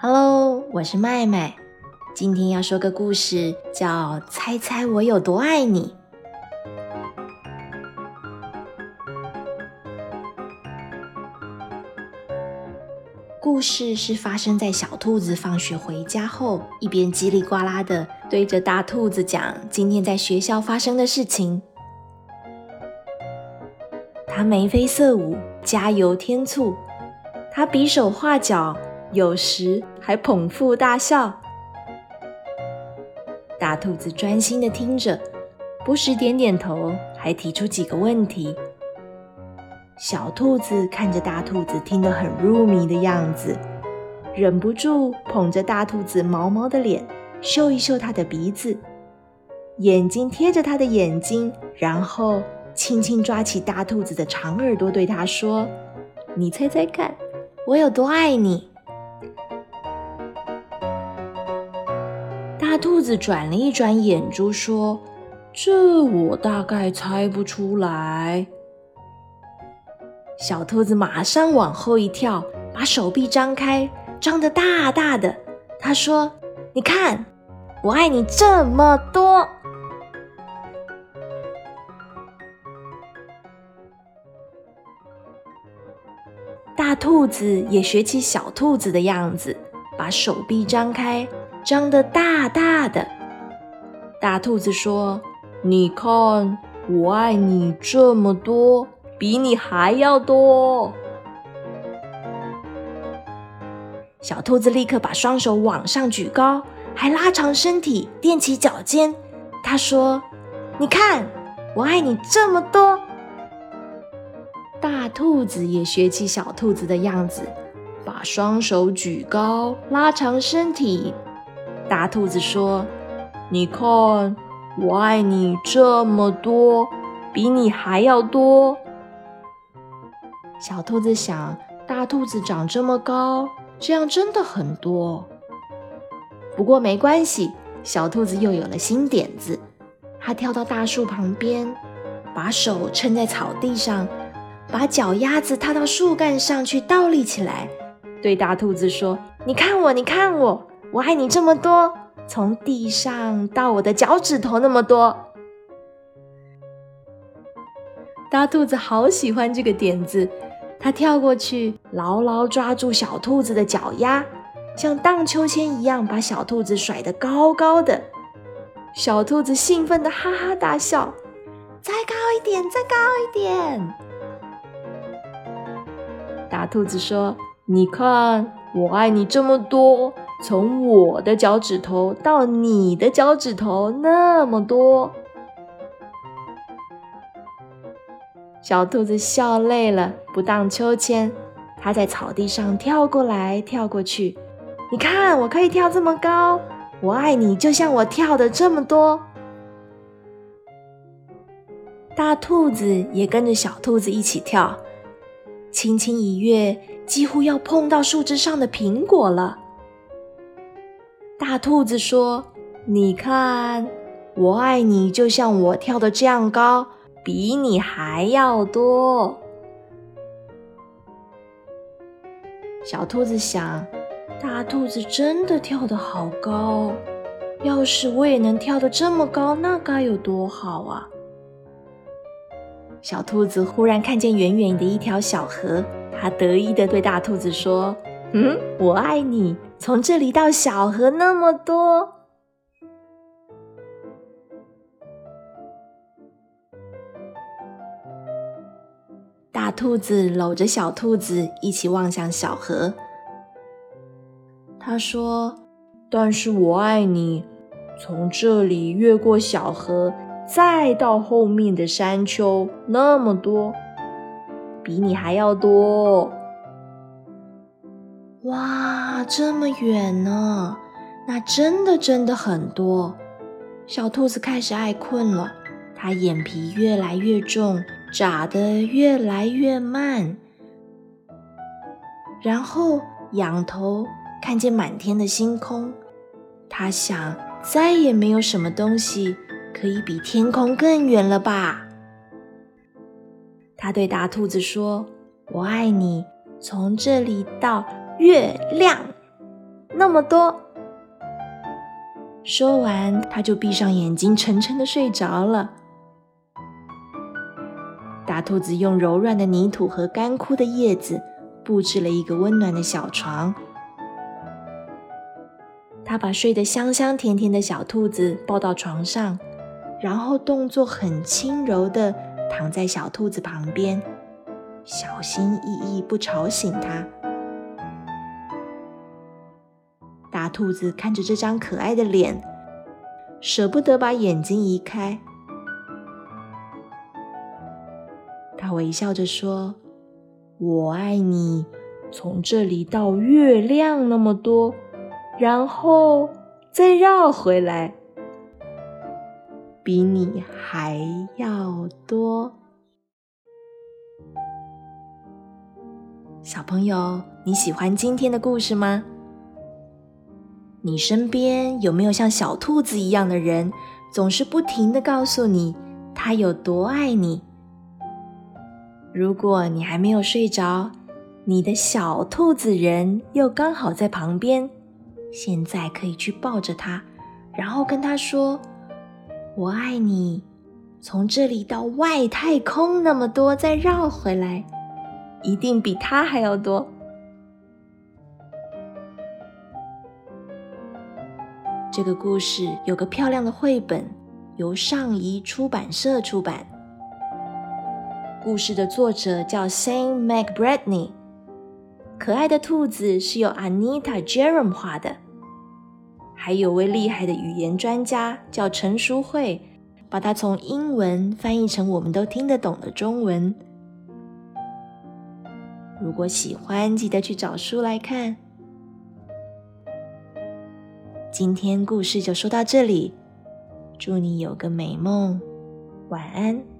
Hello，我是麦麦。今天要说个故事，叫《猜猜我有多爱你》。故事是发生在小兔子放学回家后，一边叽里呱啦的对着大兔子讲今天在学校发生的事情。他眉飞色舞，加油添醋；他比手画脚。有时还捧腹大笑，大兔子专心的听着，不时点点头，还提出几个问题。小兔子看着大兔子听得很入迷的样子，忍不住捧着大兔子毛毛的脸，嗅一嗅它的鼻子，眼睛贴着它的眼睛，然后轻轻抓起大兔子的长耳朵，对它说：“你猜猜看，我有多爱你？”兔子转了一转眼珠，说：“这我大概猜不出来。”小兔子马上往后一跳，把手臂张开，张得大大的。他说：“你看，我爱你这么多。”大兔子也学起小兔子的样子，把手臂张开。张得大大的，大兔子说：“你看，我爱你这么多，比你还要多。”小兔子立刻把双手往上举高，还拉长身体，踮起脚尖。他说：“你看，我爱你这么多。”大兔子也学起小兔子的样子，把双手举高，拉长身体。大兔子说：“你看，我爱你这么多，比你还要多。”小兔子想：大兔子长这么高，这样真的很多。不过没关系，小兔子又有了新点子。它跳到大树旁边，把手撑在草地上，把脚丫子踏到树干上去倒立起来，对大兔子说：“你看我，你看我。”我爱你这么多，从地上到我的脚趾头那么多。大兔子好喜欢这个点子，它跳过去，牢牢抓住小兔子的脚丫，像荡秋千一样把小兔子甩得高高的。小兔子兴奋的哈哈大笑，再高一点，再高一点。大兔子说：“你看，我爱你这么多。”从我的脚趾头到你的脚趾头那么多，小兔子笑累了，不荡秋千，它在草地上跳过来跳过去。你看，我可以跳这么高，我爱你，就像我跳的这么多。大兔子也跟着小兔子一起跳，轻轻一跃，几乎要碰到树枝上的苹果了。大兔子说：“你看，我爱你，就像我跳的这样高，比你还要多。”小兔子想：“大兔子真的跳得好高，要是我也能跳得这么高，那该有多好啊！”小兔子忽然看见远远的一条小河，它得意的对大兔子说：“嗯，我爱你。”从这里到小河那么多，大兔子搂着小兔子一起望向小河。他说：“但是我爱你，从这里越过小河，再到后面的山丘那么多，比你还要多。”哇，这么远呢？那真的真的很多。小兔子开始爱困了，它眼皮越来越重，眨得越来越慢，然后仰头看见满天的星空。它想，再也没有什么东西可以比天空更远了吧？它对大兔子说：“我爱你，从这里到。”月亮那么多。说完，他就闭上眼睛，沉沉的睡着了。大兔子用柔软的泥土和干枯的叶子布置了一个温暖的小床。他把睡得香香甜甜的小兔子抱到床上，然后动作很轻柔的躺在小兔子旁边，小心翼翼不吵醒它。大兔子看着这张可爱的脸，舍不得把眼睛移开。他微笑着说：“我爱你，从这里到月亮那么多，然后再绕回来，比你还要多。”小朋友，你喜欢今天的故事吗？你身边有没有像小兔子一样的人，总是不停的告诉你他有多爱你？如果你还没有睡着，你的小兔子人又刚好在旁边，现在可以去抱着他，然后跟他说：“我爱你，从这里到外太空那么多，再绕回来，一定比他还要多。”这个故事有个漂亮的绘本，由上仪出版社出版。故事的作者叫 Sam McBratney，可爱的兔子是由 Anita Jerome 画的，还有位厉害的语言专家叫陈淑慧，把它从英文翻译成我们都听得懂的中文。如果喜欢，记得去找书来看。今天故事就说到这里，祝你有个美梦，晚安。